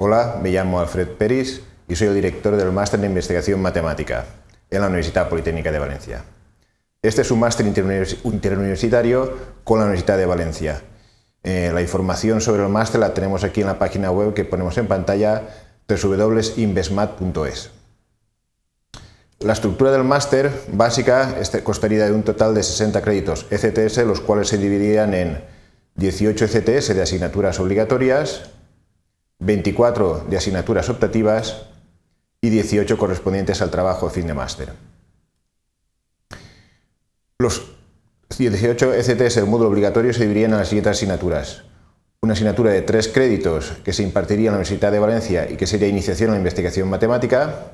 Hola, me llamo Alfred Peris y soy el director del Máster en Investigación Matemática en la Universidad Politécnica de Valencia. Este es un máster interuniversitario con la Universidad de Valencia. Eh, la información sobre el máster la tenemos aquí en la página web que ponemos en pantalla www.investmat.es. La estructura del máster básica este, costaría de un total de 60 créditos ECTS, los cuales se dividirían en 18 ECTS de asignaturas obligatorias, 24 de asignaturas optativas y 18 correspondientes al trabajo de fin de máster. Los 18 ECTS del módulo obligatorio se dividirían en las siguientes asignaturas. Una asignatura de tres créditos que se impartiría en la Universidad de Valencia y que sería Iniciación a la Investigación Matemática.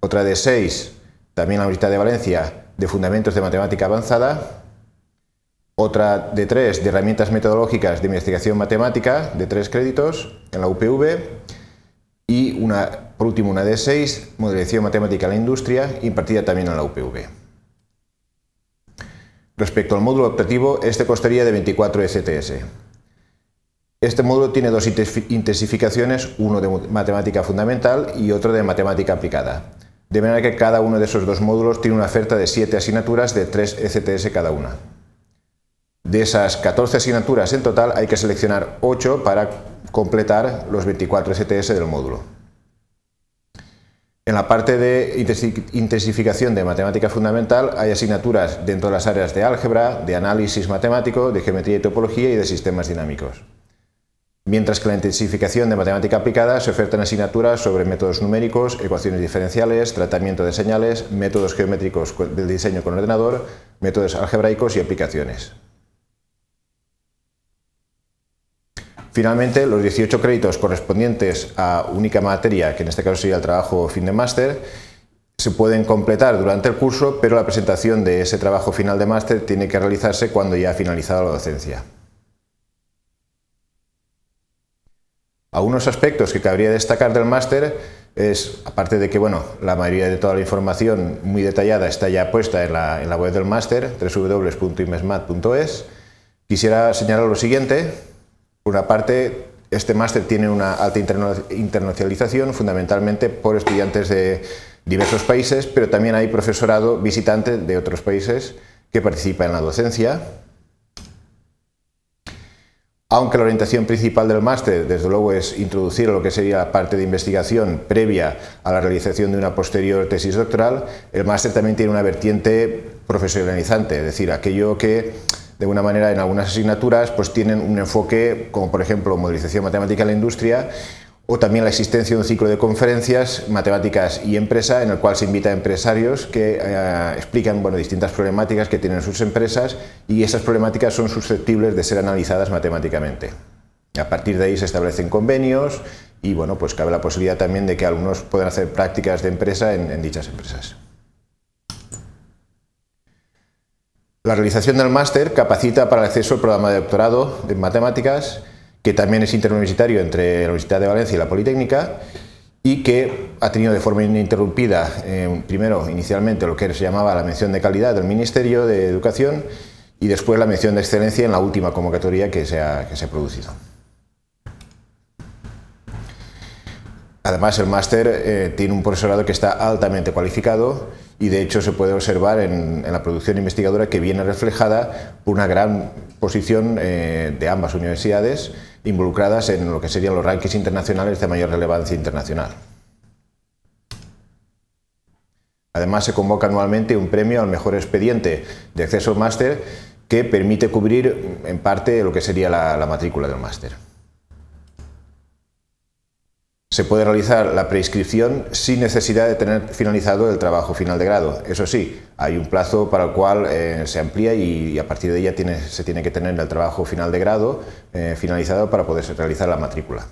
Otra de seis, también en la Universidad de Valencia, de Fundamentos de Matemática Avanzada otra de tres de herramientas metodológicas de investigación matemática de tres créditos en la UPV y una, por último una de seis, modelización matemática en la industria, impartida también en la UPV. Respecto al módulo optativo, este costaría de 24 ECTS. Este módulo tiene dos intensificaciones, uno de matemática fundamental y otro de matemática aplicada. De manera que cada uno de esos dos módulos tiene una oferta de 7 asignaturas de 3 ECTS cada una. De esas 14 asignaturas en total hay que seleccionar 8 para completar los 24 STS del módulo. En la parte de intensificación de matemática fundamental hay asignaturas dentro de las áreas de álgebra, de análisis matemático, de geometría y topología y de sistemas dinámicos. Mientras que la intensificación de matemática aplicada se ofertan asignaturas sobre métodos numéricos, ecuaciones diferenciales, tratamiento de señales, métodos geométricos del diseño con ordenador, métodos algebraicos y aplicaciones. Finalmente, los 18 créditos correspondientes a única materia, que en este caso sería el trabajo fin de máster, se pueden completar durante el curso, pero la presentación de ese trabajo final de máster tiene que realizarse cuando ya ha finalizado la docencia. Algunos aspectos que cabría destacar del máster es, aparte de que bueno, la mayoría de toda la información muy detallada está ya puesta en la, web del máster, www.imesmat.es, quisiera señalar lo siguiente, por una parte, este máster tiene una alta internacionalización, fundamentalmente por estudiantes de diversos países, pero también hay profesorado visitante de otros países que participa en la docencia. Aunque la orientación principal del máster, desde luego, es introducir lo que sería la parte de investigación previa a la realización de una posterior tesis doctoral, el máster también tiene una vertiente profesionalizante, es decir, aquello que de alguna manera en algunas asignaturas pues tienen un enfoque como por ejemplo modelización matemática en la industria o también la existencia de un ciclo de conferencias matemáticas y empresa en el cual se invita a empresarios que eh, explican bueno, distintas problemáticas que tienen sus empresas y esas problemáticas son susceptibles de ser analizadas matemáticamente. A partir de ahí se establecen convenios y bueno, pues cabe la posibilidad también de que algunos puedan hacer prácticas de empresa en dichas empresas. La realización del máster capacita para el acceso al programa de doctorado en matemáticas, que también es interuniversitario entre la Universidad de Valencia y la Politécnica, y que ha tenido de forma ininterrumpida, eh, primero, inicialmente, lo que se llamaba la mención de calidad del Ministerio de Educación y después la mención de excelencia en la última convocatoria que se ha, que se ha producido. Además, el máster eh, tiene un profesorado que está altamente cualificado y de hecho se puede observar en, la producción investigadora que viene reflejada por una gran posición eh, de ambas universidades involucradas en lo que serían los rankings internacionales de mayor relevancia internacional. Además se convoca anualmente un premio al mejor expediente de acceso al máster que permite cubrir en parte lo que sería la matrícula del máster se puede realizar la preinscripción sin necesidad de tener finalizado el trabajo final de grado. Eso sí, hay un plazo para el cual eh, se amplía y, a partir de ella se tiene que tener el trabajo final de grado eh, finalizado para poder realizar la matrícula.